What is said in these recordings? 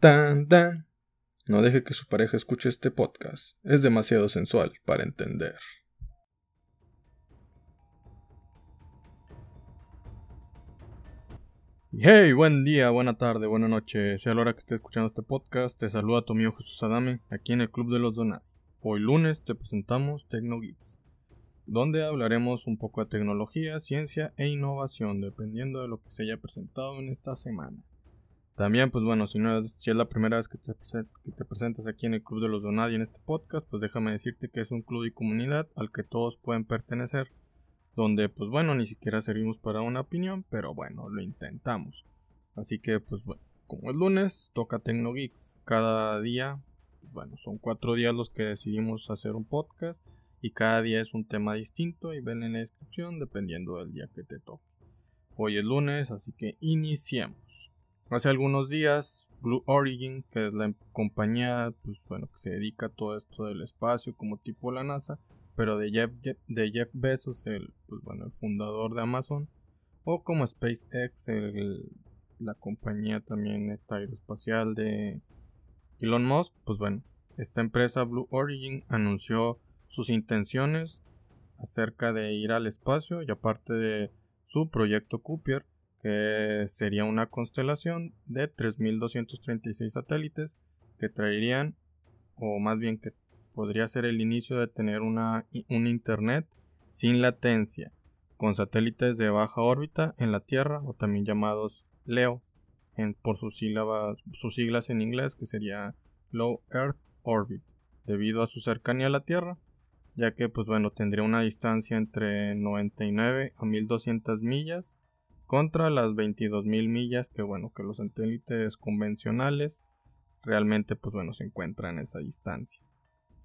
Tan tan. No deje que su pareja escuche este podcast. Es demasiado sensual para entender. Hey, buen día, buena tarde, buena noche. Sea la hora que esté escuchando este podcast, te saluda tu amigo Jesús Adame, aquí en el Club de los Donados. Hoy lunes te presentamos TecnoGeeks, donde hablaremos un poco de tecnología, ciencia e innovación, dependiendo de lo que se haya presentado en esta semana. También, pues bueno, si, no, si es la primera vez que te, presentas aquí en el Club de los Donadi en este podcast, pues déjame decirte que es un club y comunidad al que todos pueden pertenecer. Donde, pues bueno, ni siquiera servimos para una opinión, pero bueno, lo intentamos. Así que, pues bueno, como es lunes, toca TecnoGeeks. Cada día, pues bueno, son cuatro días los que decidimos hacer un podcast. Y cada día es un tema distinto y ven en la descripción dependiendo del día que te toque. Hoy es lunes, así que iniciamos. Hace algunos días, Blue Origin, que es la compañía pues, bueno, que se dedica a todo esto del espacio, como tipo la NASA, pero de Jeff, de Jeff Bezos, el, pues, bueno, el fundador de Amazon, o como SpaceX, la compañía también aeroespacial de Elon Musk, pues bueno, esta empresa Blue Origin anunció sus intenciones acerca de ir al espacio y aparte de su proyecto Cooper que sería una constelación de 3.236 satélites que traerían, o más bien que podría ser el inicio de tener una, un Internet sin latencia, con satélites de baja órbita en la Tierra, o también llamados LEO, en, por sus, sílabas, sus siglas en inglés, que sería Low Earth Orbit, debido a su cercanía a la Tierra, ya que pues bueno, tendría una distancia entre 99 a 1200 millas contra las 22.000 millas que bueno que los satélites convencionales realmente pues bueno se encuentran en esa distancia.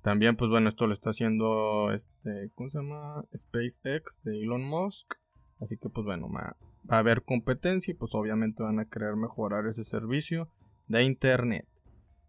También pues bueno esto lo está haciendo este cómo se llama SpaceX de Elon Musk. Así que pues bueno va a haber competencia y pues obviamente van a querer mejorar ese servicio de internet.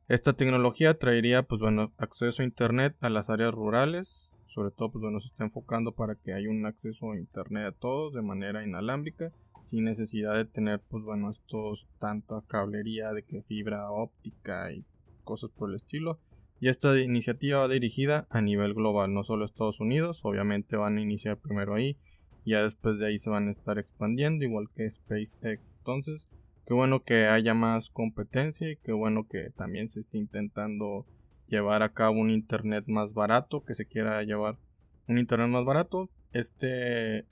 Esta tecnología traería pues bueno acceso a internet a las áreas rurales. Sobre todo pues bueno se está enfocando para que haya un acceso a internet a todos de manera inalámbrica sin necesidad de tener pues bueno estos tanta cablería de que fibra óptica y cosas por el estilo. Y esta iniciativa va dirigida a nivel global no solo Estados Unidos obviamente van a iniciar primero ahí y ya después de ahí se van a estar expandiendo igual que SpaceX. Entonces qué bueno que haya más competencia y qué bueno que también se esté intentando llevar a cabo un internet más barato que se quiera llevar un internet más barato. Este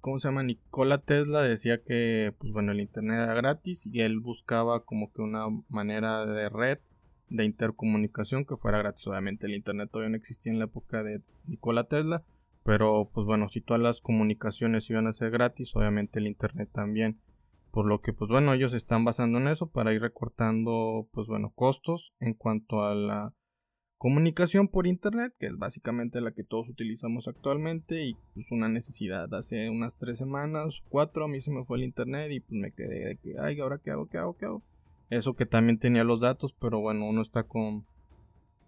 ¿cómo se llama? Nikola Tesla decía que, pues bueno, el internet era gratis y él buscaba como que una manera de red de intercomunicación que fuera gratis. Obviamente el internet todavía no existía en la época de Nikola Tesla, pero pues bueno, si todas las comunicaciones iban a ser gratis, obviamente el internet también. Por lo que pues bueno, ellos están basando en eso para ir recortando pues bueno, costos en cuanto a la Comunicación por Internet, que es básicamente la que todos utilizamos actualmente y pues una necesidad. Hace unas tres semanas, cuatro, a mí se me fue el Internet y pues me quedé de que, ay, ¿ahora qué hago? ¿Qué hago? ¿Qué hago? Eso que también tenía los datos, pero bueno, uno está con...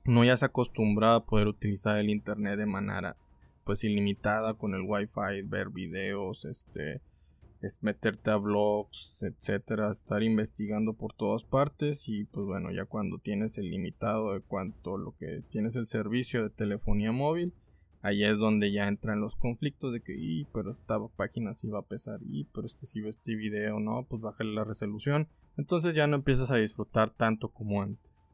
No ya se acostumbrado a poder utilizar el Internet de manera pues ilimitada con el Wi-Fi, ver videos, este es meterte a blogs, etcétera, estar investigando por todas partes y pues bueno, ya cuando tienes el limitado de cuanto lo que tienes el servicio de telefonía móvil, ahí es donde ya entran los conflictos de que, y, pero esta página sí va a pesar, y, pero es que si ves este video, no, pues bájale la resolución, entonces ya no empiezas a disfrutar tanto como antes.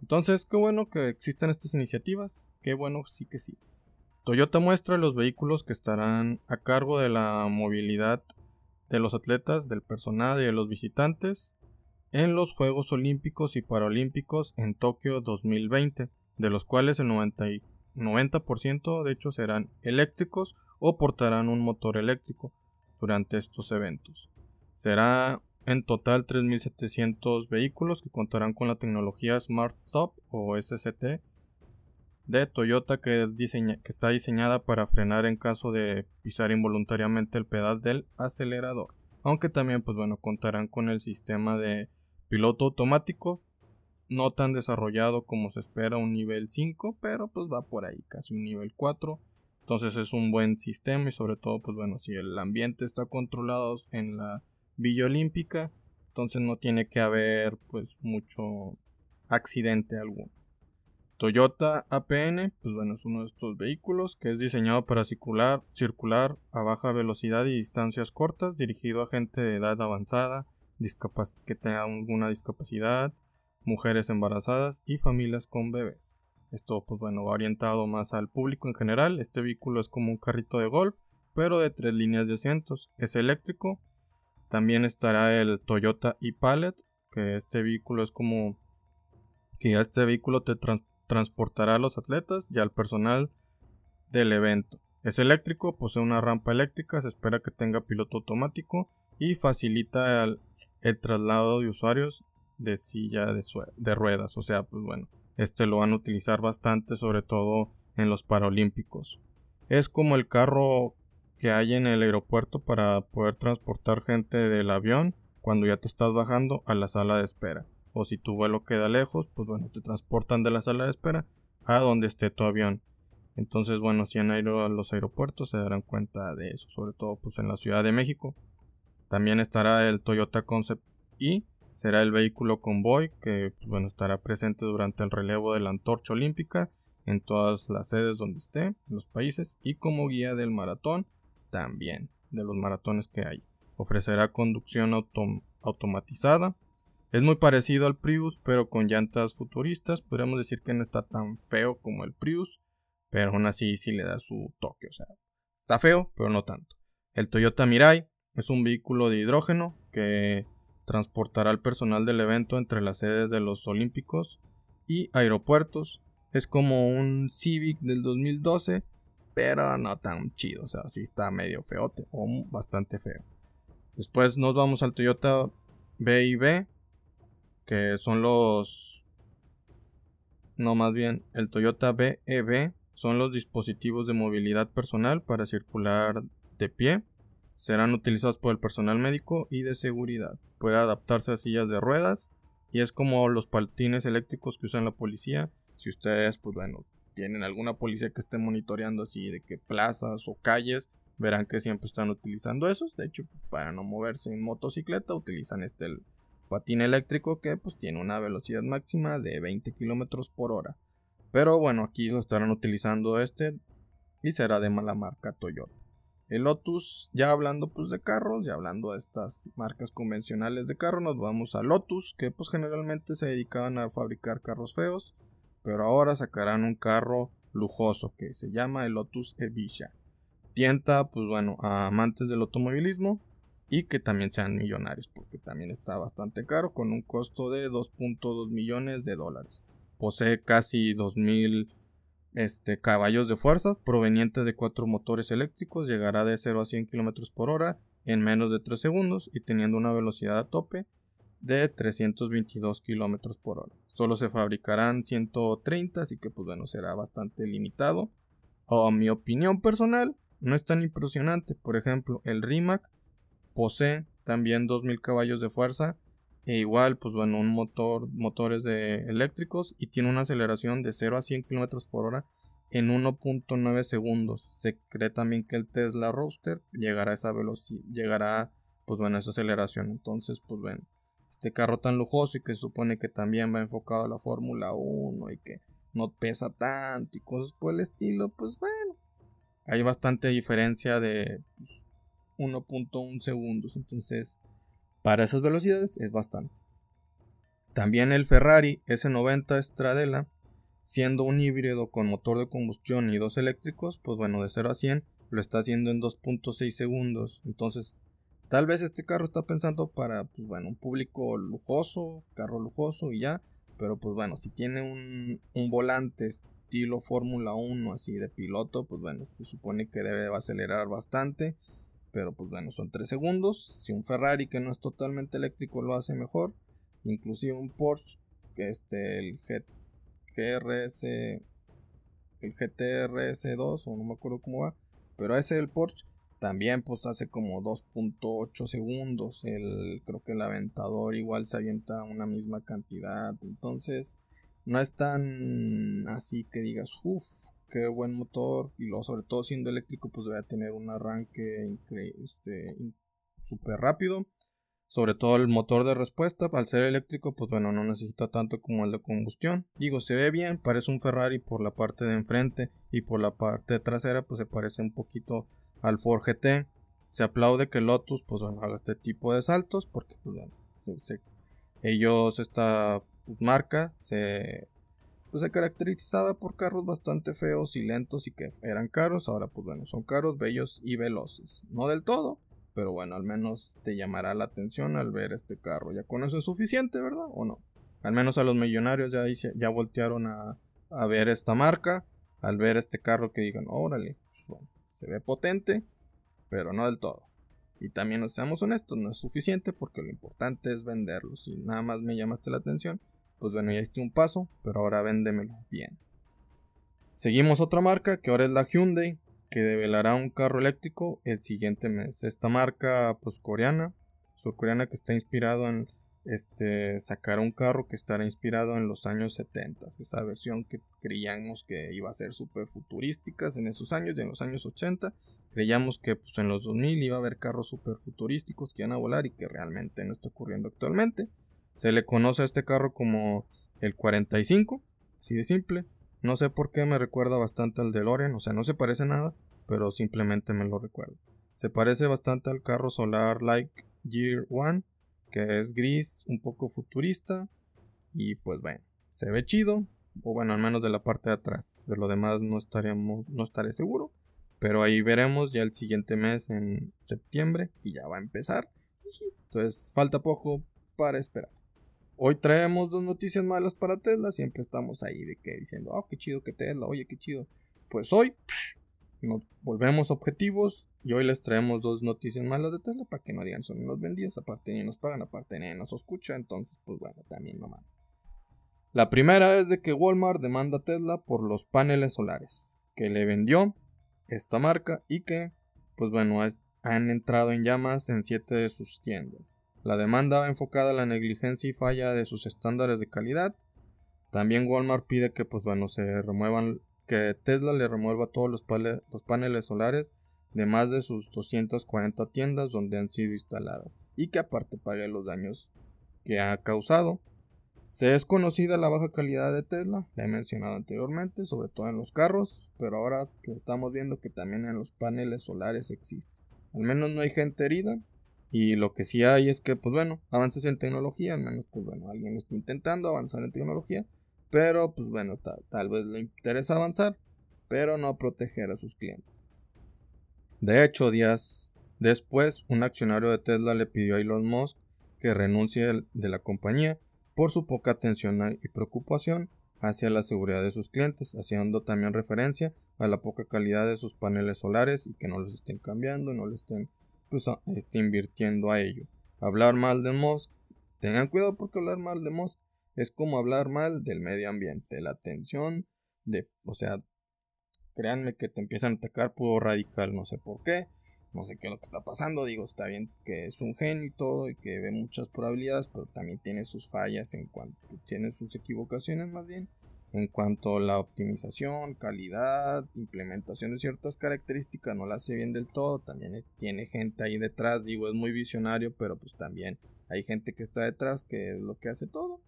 Entonces, qué bueno que existen estas iniciativas, qué bueno sí que sí. Toyota muestra los vehículos que estarán a cargo de la movilidad de los atletas, del personal y de los visitantes en los Juegos Olímpicos y Paralímpicos en Tokio 2020, de los cuales el 90%, 90 de hecho serán eléctricos o portarán un motor eléctrico durante estos eventos. Será en total 3.700 vehículos que contarán con la tecnología Smart Stop o SCT de Toyota que, está diseñada para frenar en caso de pisar involuntariamente el pedal del acelerador. Aunque también pues bueno contarán con el sistema de piloto automático no tan desarrollado como se espera un nivel 5, pero pues va por ahí casi un nivel 4. Entonces es un buen sistema y sobre todo pues bueno si el ambiente está controlado en la Villa Olímpica Entonces no tiene que haber pues mucho accidente alguno. Toyota APN, pues bueno, es uno de estos vehículos que es diseñado para circular, circular a baja velocidad y distancias cortas, dirigido a gente de edad avanzada, que tenga alguna discapacidad, mujeres embarazadas y familias con bebés. Esto, pues bueno, va orientado más al público en general. Este vehículo es como un carrito de golf, pero de tres líneas de asientos. Es eléctrico. También estará el Toyota e-Pallet, que este vehículo es como que este vehículo te transportará a los atletas y al personal del evento. Es eléctrico, posee una rampa eléctrica, se espera que tenga piloto automático y facilita el, traslado de usuarios de silla de, de, ruedas. O sea, pues bueno, este lo van a utilizar bastante, sobre todo en los Paralímpicos. Es como el carro que hay en el aeropuerto para poder transportar gente del avión cuando ya te estás bajando a la sala de espera o si tu vuelo queda lejos, pues bueno, te transportan de la sala de espera a donde esté tu avión. Entonces, bueno, si han ido a los aeropuertos se darán cuenta de eso, sobre todo pues en la Ciudad de México. También estará el Toyota Concept y será el vehículo convoy que pues, bueno, estará presente durante el relevo de la antorcha olímpica en todas las sedes donde esté, en los países, y como guía del maratón también, de los maratones que hay. Ofrecerá conducción automatizada, es muy parecido al Prius, pero con llantas futuristas. Podríamos decir que no está tan feo como el Prius, pero aún así sí le da su toque. O sea, está feo, pero no tanto. El Toyota Mirai es un vehículo de hidrógeno que transportará al personal del evento entre las sedes de los Olímpicos y aeropuertos. Es como un Civic del 2012, pero no tan chido. O sea, sí está medio feote o bastante feo. Después nos vamos al Toyota BIB, que son los... No, más bien, el Toyota BEV son los dispositivos de movilidad personal para circular de pie. Serán utilizados por el personal médico y de seguridad. Puede adaptarse a sillas de ruedas y es como los patines eléctricos que usan la policía. Si ustedes, pues bueno, tienen alguna policía que esté monitoreando así de que plazas o calles, verán que siempre están utilizando esos. De hecho, para no moverse en motocicleta, utilizan este patín eléctrico que pues tiene una velocidad máxima de 20 km por hora. Pero bueno, aquí lo estarán utilizando este y será de mala marca Toyota. El Lotus, ya hablando pues de carros, ya hablando de estas marcas convencionales de carro, nos vamos a Lotus, que pues generalmente se dedicaban a fabricar carros feos, pero ahora sacarán un carro lujoso que se llama el Lotus Evija. Tienta pues bueno a amantes del automovilismo, y que también sean millonarios, porque también está bastante caro, con un costo de 2.2 millones de dólares. Posee casi 2000 este, caballos de fuerza, proveniente de cuatro motores eléctricos, llegará de 0 a 100 km por hora en menos de 3 segundos y teniendo una velocidad a tope de 322 km por hora. Solo se fabricarán 130, así que pues bueno, será bastante limitado. O a mi opinión personal, no es tan impresionante. Por ejemplo, el Rimac Posee también 2000 caballos de fuerza e igual, pues bueno, un motor, motores de eléctricos y tiene una aceleración de 0 a 100 km por hora en 1.9 segundos. Se cree también que el Tesla Roadster llegará a esa velocidad, llegará, pues bueno, a esa aceleración. Entonces, pues bueno, este carro tan lujoso y que se supone que también va enfocado a la Fórmula 1 y que no pesa tanto y cosas por el estilo, pues bueno, hay bastante diferencia de pues, 1.1 segundos. Entonces, para esas velocidades es bastante. También el Ferrari S90 Stradella, siendo un híbrido con motor de combustión y dos eléctricos, pues bueno, de 0 a 100 lo está haciendo en 2.6 segundos. Entonces, tal vez este carro está pensando para, pues bueno, un público lujoso, carro lujoso y ya. Pero pues bueno, si tiene un, un volante estilo Fórmula 1 así de piloto, pues bueno, se supone que debe acelerar bastante pero pues bueno, son 3 segundos. Si un Ferrari que no es totalmente eléctrico lo hace mejor, inclusive un Porsche, que este, el GRS, el GTRS2, o no me acuerdo cómo va, pero ese el Porsche también pues hace como 2.8 segundos. El, creo que el aventador igual se avienta una misma cantidad. Entonces no es tan así que digas, uff, qué buen motor y luego sobre todo siendo eléctrico pues debe tener un arranque este, súper rápido Sobre todo el motor de respuesta, al ser eléctrico, pues bueno, no necesita tanto como el de combustión. Digo, se ve bien, parece un Ferrari por la parte de enfrente y por la parte trasera, pues se parece un poquito al Ford GT. Se aplaude que Lotus, pues bueno, haga este tipo de saltos, porque pues ellos, esta pues, marca, se, pues, se caracterizaba por carros bastante feos y lentos y que eran caros. Ahora, pues bueno, son caros, bellos y veloces. No del todo, pero bueno, al menos te llamará la atención al ver este carro. Ya con eso es suficiente, ¿verdad? ¿O no? Al menos a los millonarios ya, dice, ya voltearon a, a ver esta marca. Al ver este carro que digan, órale, pues se ve potente, pero no del todo. Y también, seamos honestos, no es suficiente porque lo importante es venderlo. Si nada más me llamaste la atención, pues bueno, ya hice un paso, pero ahora véndemelo bien. Seguimos otra marca que ahora es la Hyundai, que develará un carro eléctrico el siguiente mes. Esta marca pues coreana, surcoreana que está inspirado en este sacar un carro que estará inspirado en los años 70, esa versión que creíamos que iba a ser súper futurística en esos años, y en los años 80 creíamos que pues en los 2000 iba a haber carros súper futurísticos que iban a volar y que realmente no está ocurriendo actualmente. Se le conoce a este carro como el 45, así de simple. No sé por qué me recuerda bastante al DeLorean, o sea, no se parece nada, pero simplemente me lo recuerdo. Se parece bastante al carro solar Like Year One, que es gris, un poco futurista, y pues bueno, se ve chido, o bueno, al menos de la parte de atrás. De lo demás no estaremos, no estaré seguro, pero ahí veremos ya el siguiente mes en septiembre y ya va a empezar. Entonces falta poco para esperar. Hoy traemos dos noticias malas para Tesla. Siempre estamos ahí de que diciendo, oh, qué chido que Tesla, oye, qué chido. Pues hoy nos volvemos objetivos y hoy les traemos dos noticias malas de Tesla para que no digan son unos vendidos, aparte ni nos pagan, aparte ni nos escucha, entonces pues bueno, también no mames. La primera es de que Walmart demanda a Tesla por los paneles solares que le vendió esta marca y que pues bueno han entrado en llamas en siete de sus tiendas. La demanda va enfocada a la negligencia y falla de sus estándares de calidad. También Walmart pide que pues bueno se remuevan que Tesla le remueva todos los, paneles solares de más de sus 240 tiendas donde han sido instaladas y que aparte pague los daños que ha causado. Se es conocida la baja calidad de Tesla, la he mencionado anteriormente, sobre todo en los carros, pero ahora estamos viendo que también en los paneles solares existe. Al menos no hay gente herida y lo que sí hay es que, pues bueno, avances en tecnología, al menos, pues bueno, alguien está intentando avanzar en tecnología pero, pues bueno, tal, vez le interesa avanzar, pero no proteger a sus clientes. De hecho, días después, un accionario de Tesla le pidió a Elon Musk que renuncie de la compañía por su poca atención y preocupación hacia la seguridad de sus clientes, haciendo también referencia a la poca calidad de sus paneles solares y que no los estén cambiando, no le estén, pues, invirtiendo a ello. Hablar mal de Musk, tengan cuidado porque hablar mal de Musk es como hablar mal del medio ambiente. La atención de, o sea, créanme que te empiezan a atacar puro radical, no sé por qué, no sé qué es lo que está pasando. Digo, está bien que es un genio y todo y que ve muchas probabilidades, pero también tiene sus fallas en cuanto, tiene sus equivocaciones más bien. En cuanto a la optimización, calidad, implementación de ciertas características, no la hace bien del todo. También tiene gente ahí detrás, digo, es muy visionario, pero pues también hay gente que está detrás que es lo que hace todo.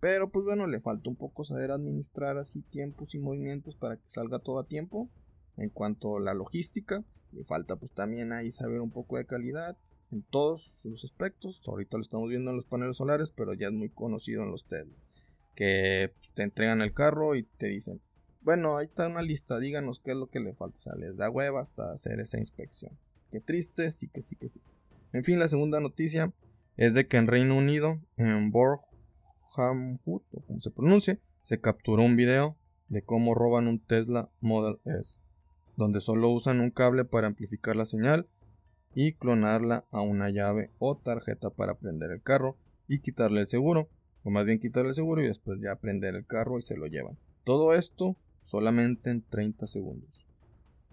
Pero pues bueno, le falta un poco saber administrar así tiempos y movimientos para que salga todo a tiempo. En cuanto a la logística, le falta pues también ahí saber un poco de calidad en todos los aspectos. Ahorita lo estamos viendo en los paneles solares, pero ya es muy conocido en los Tesla. Que te entregan el carro y te dicen, bueno, ahí está una lista, díganos qué es lo que le falta. O sea, les da hueva hasta hacer esa inspección. Qué triste, sí que sí que sí. En fin, la segunda noticia es de que en Reino Unido, en Borg Hamhut, o como se pronuncia, se capturó un video de cómo roban un Tesla Model S, donde solo usan un cable para amplificar la señal y clonarla a una llave o tarjeta para prender el carro y quitarle el seguro, o más bien quitarle el seguro y después ya prender el carro y se lo llevan. Todo esto solamente en 30 segundos.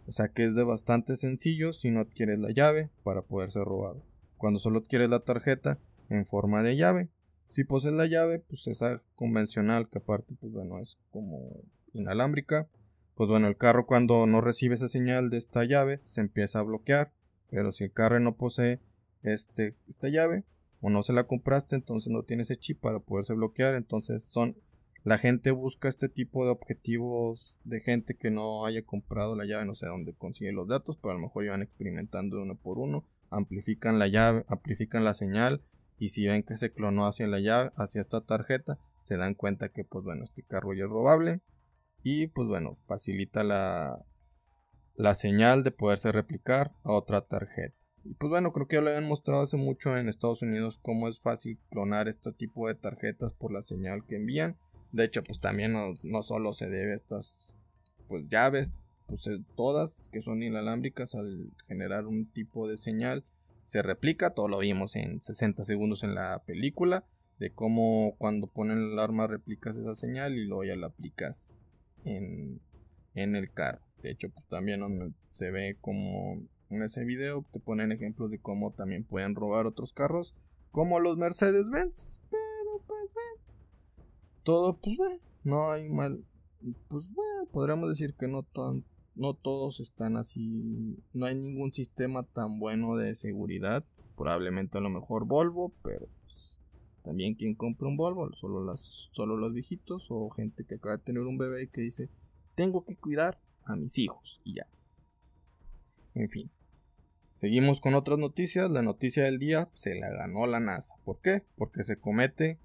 O sea que es de bastante sencillo si no adquieres la llave para poder ser robado. Cuando solo adquieres la tarjeta en forma de llave, si posees la llave, pues esa convencional, que aparte, pues bueno, es como inalámbrica. Pues bueno, el carro cuando no recibe esa señal de esta llave, se empieza a bloquear. Pero si el carro no posee este, esta llave, o no se la compraste, entonces no tiene ese chip para poderse bloquear. Entonces son la gente busca este tipo de objetivos de gente que no haya comprado la llave, no sé dónde consigue los datos, pero a lo mejor iban experimentando uno por uno, amplifican la llave, amplifican la señal y si ven que se clonó hacia la llave, hacia esta tarjeta, se dan cuenta que pues bueno, este carro ya es robable y pues bueno, facilita la, la señal de poderse replicar a otra tarjeta. Y pues bueno, creo que ya lo habían mostrado hace mucho en Estados Unidos cómo es fácil clonar este tipo de tarjetas por la señal que envían. De hecho, pues también no, solo se debe a estas pues llaves, pues eh, todas que son inalámbricas al generar un tipo de señal se replica, todo lo vimos en 60 segundos en la película, de cómo cuando ponen el arma replicas esa señal y luego ya la aplicas en, en el carro. De hecho, pues también se ve como en ese video te ponen ejemplos de cómo también pueden robar otros carros, como los Mercedes-Benz todo, pues bueno, no hay mal. Pues bueno, podríamos decir que no tan, no todos están así. No hay ningún sistema tan bueno de seguridad. Probablemente a lo mejor Volvo, pero pues también quien compra un Volvo, solo las, solo los viejitos o gente que acaba de tener un bebé y que dice tengo que cuidar a mis hijos y ya. En fin. Seguimos con otras noticias. La noticia del día se la ganó la NASA. ¿Por qué? Porque se comete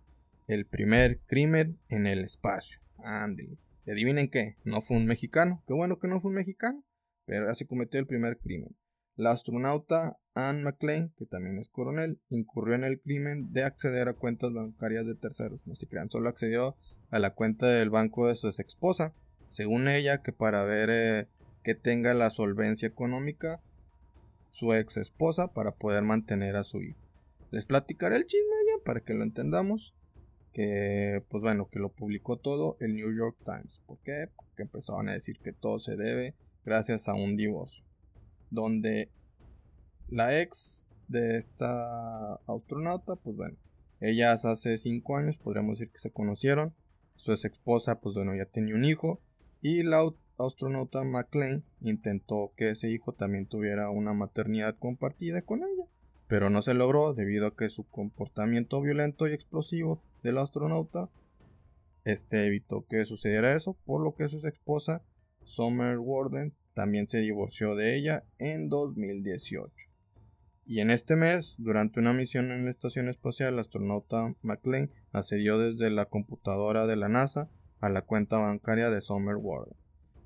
el primer crimen en el espacio. Ándale. ¿Y adivinen qué? No fue un mexicano. Qué bueno que no fue un mexicano. Pero ya se cometió el primer crimen. La astronauta Anne McLean, que también es coronel, incurrió en el crimen de acceder a cuentas bancarias de terceros. No se crean, solo accedió a la cuenta del banco de su ex esposa. Según ella, que para ver eh, que tenga la solvencia económica su ex esposa para poder mantener a su hijo. Les platicaré el chisme bien para que lo entendamos que pues bueno, que lo publicó todo el New York Times. ¿Por qué? Porque empezaban a decir que todo se debe gracias a un divorcio, donde la ex de esta astronauta, pues bueno, ellas hace 5 años podríamos decir que se conocieron, su ex esposa, pues bueno, ya tenía un hijo, y la astronauta McLean intentó que ese hijo también tuviera una maternidad compartida con ella, pero no se logró debido a que su comportamiento violento y explosivo del astronauta, este evitó que sucediera eso, por lo que su esposa, Summer Warden, también se divorció de ella en 2018. Y en este mes, durante una misión en la estación espacial, el astronauta McLean accedió desde la computadora de la NASA a la cuenta bancaria de Summer Warden.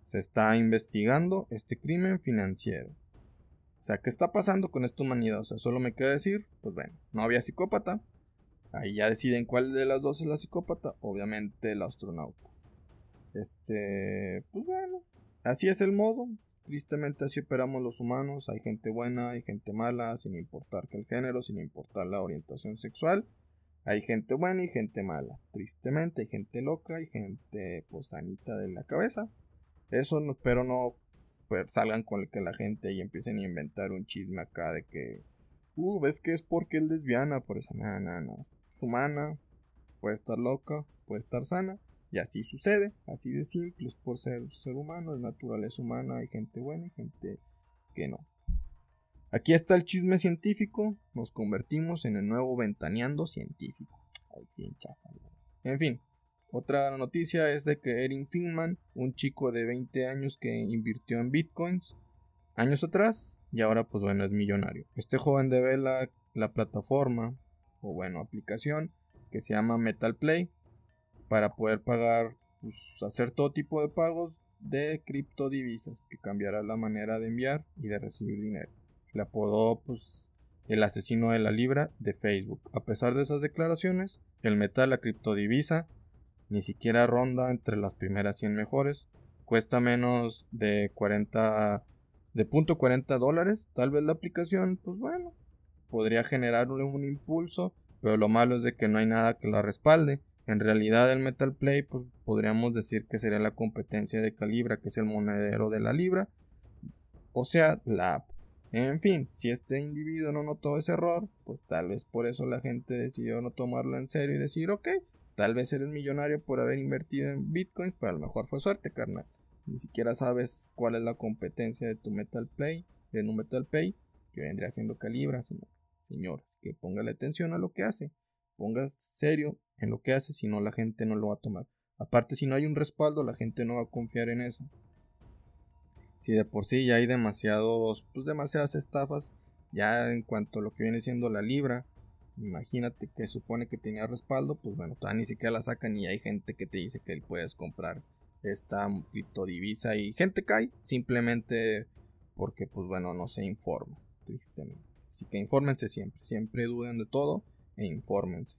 Se está investigando este crimen financiero. O sea, ¿qué está pasando con esta humanidad? O sea, solo me queda decir, pues bueno, no había psicópata, Ahí ya deciden cuál de las dos es la psicópata. Obviamente el astronauta. Este, pues bueno, así es el modo. Tristemente así operamos los humanos. Hay gente buena, hay gente mala, sin importar que el género, sin importar la orientación sexual. Hay gente buena y gente mala. Tristemente hay gente loca y gente pues sanita de la cabeza. Eso no, espero no pues, salgan con el que la gente y empiecen a inventar un chisme acá de que uh, ves que es porque es lesbiana, por eso nada, nada, nada humana, puede estar loca, puede estar sana, y así sucede, así de simple, es por ser ser humano, es naturaleza humana, hay gente buena y gente que no. Aquí está el chisme científico, nos convertimos en el nuevo ventaneando científico. En fin, otra noticia es de que Erin Finman, un chico de 20 años que invirtió en bitcoins años atrás y ahora pues bueno es millonario. Este joven debe la, la plataforma o bueno, aplicación que se llama Metal Play para poder pagar, pues, hacer todo tipo de pagos de criptodivisas que cambiará la manera de enviar y de recibir dinero. Le apodó pues el asesino de la libra de Facebook. A pesar de esas declaraciones, el metal, la criptodivisa, ni siquiera ronda entre las primeras 100 mejores. Cuesta menos de 40 de punto 40 dólares. Tal vez la aplicación, pues bueno, podría generar un, impulso, pero lo malo es de que no hay nada que la respalde. En realidad el Metal Play pues, podríamos decir que sería la competencia de Calibra, que es el monedero de la Libra, o sea, la app. En fin, si este individuo no notó ese error, pues tal vez por eso la gente decidió no tomarlo en serio y decir, ok, tal vez eres millonario por haber invertido en bitcoins, pero a lo mejor fue suerte, carnal. Ni siquiera sabes cuál es la competencia de tu Metal Play, de tu Metal Pay, que vendría siendo Calibra, sino señores, que póngale atención a lo que hace, ponga serio en lo que hace, si no la gente no lo va a tomar. Aparte, si no hay un respaldo, la gente no va a confiar en eso. Si de por sí ya hay demasiados, pues demasiadas estafas, ya en cuanto a lo que viene siendo la libra, imagínate que supone que tenía respaldo, pues bueno, todavía ni siquiera la sacan y hay gente que te dice que puedes comprar esta criptodivisa y gente cae simplemente porque pues bueno no se informa tristemente. Así que infórmense siempre siempre duden de todo e infórmense.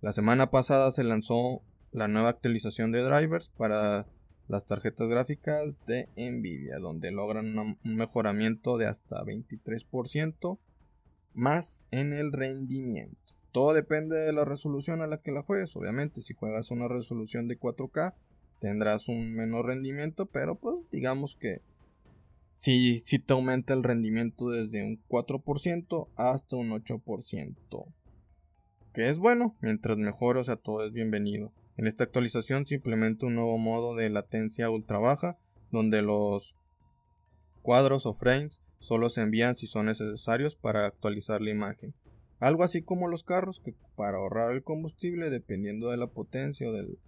La semana pasada se lanzó la nueva actualización de drivers para las tarjetas gráficas de Nvidia donde logran un mejoramiento de hasta 23% más en el rendimiento todo depende de la resolución a la que la juegues obviamente si juegas una resolución de 4K tendrás un menor rendimiento, pero pues digamos que si, si te aumenta el rendimiento desde un 4% hasta un 8%. Que es bueno, mientras mejor, o sea, todo es bienvenido. En esta actualización se implementa un nuevo modo de latencia ultra baja, donde los cuadros o frames solo se envían si son necesarios para actualizar la imagen. Algo así como los carros, que para ahorrar el combustible, dependiendo de la potencia o del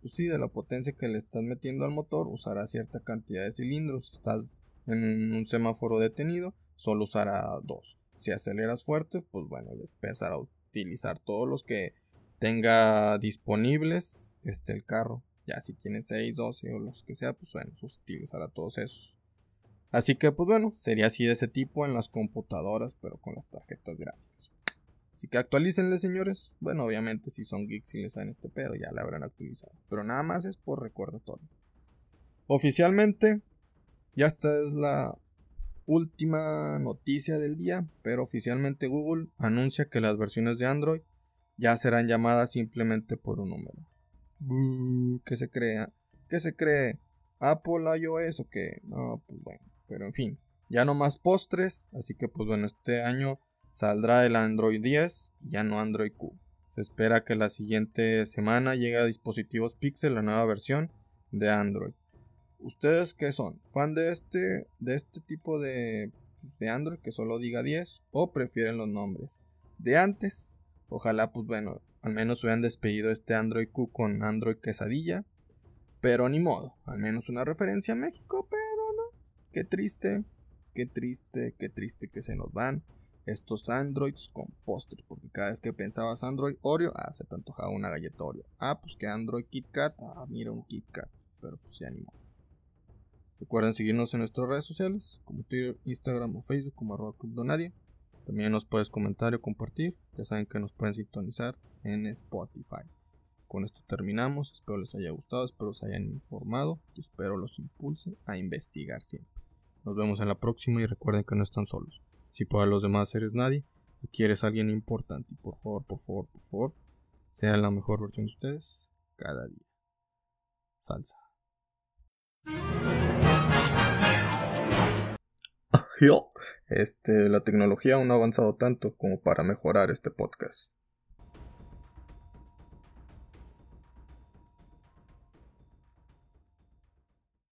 pues sí, de la potencia que le estás metiendo al motor, usará cierta cantidad de cilindros. Si estás en un semáforo detenido, solo usará dos. Si aceleras fuerte, pues bueno, empezará a utilizar todos los que tenga disponibles este, el carro. Ya si tiene 6, 12 o los que sea, pues bueno, utilizará todos esos. Así que pues bueno, sería así de ese tipo en las computadoras, pero con las tarjetas gráficas. Así que actualícenle, señores. Bueno, obviamente, si son geeks y les saben este pedo, ya le habrán actualizado. Pero nada más es por recordatorio. Oficialmente, ya esta es la última noticia del día. Pero oficialmente Google anuncia que las versiones de Android ya serán llamadas simplemente por un número. ¿Qué se crea? ¿Qué se cree? ¿Apple iOS o qué? No, pues bueno. Pero en fin, ya no más postres. Así que pues bueno, este año saldrá el Android 10 y ya no Android Q. Se espera que la siguiente semana llegue a dispositivos Pixel la nueva versión de Android. ¿Ustedes qué son? ¿Fan de este, de este tipo de, de Android que solo diga 10 o prefieren los nombres de antes? Ojalá, pues bueno, al menos hubieran despedido este Android Q con Android Quesadilla. Pero ni modo, al menos una referencia a México, pero. Qué triste, qué triste, qué triste que se nos van estos Androids con postres, porque cada vez que pensabas Android Oreo, ah, se te antojaba una galleta Oreo. Ah, pues que Android KitKat, ah, mira un KitKat, pero pues ya ni Recuerden seguirnos en nuestras redes sociales, como Twitter, Instagram o Facebook, como arroba Club Donadia. También nos puedes comentar o compartir, ya saben que nos pueden sintonizar en Spotify. Con esto terminamos, espero les haya gustado, espero se hayan informado y espero los impulse a investigar siempre. Nos vemos en la próxima y recuerden que no están solos. Si para los demás eres nadie, y quieres a alguien importante, por favor, por favor, por favor, sea la mejor versión de ustedes cada día. Salsa. Este, la tecnología aún no ha avanzado tanto como para mejorar este podcast.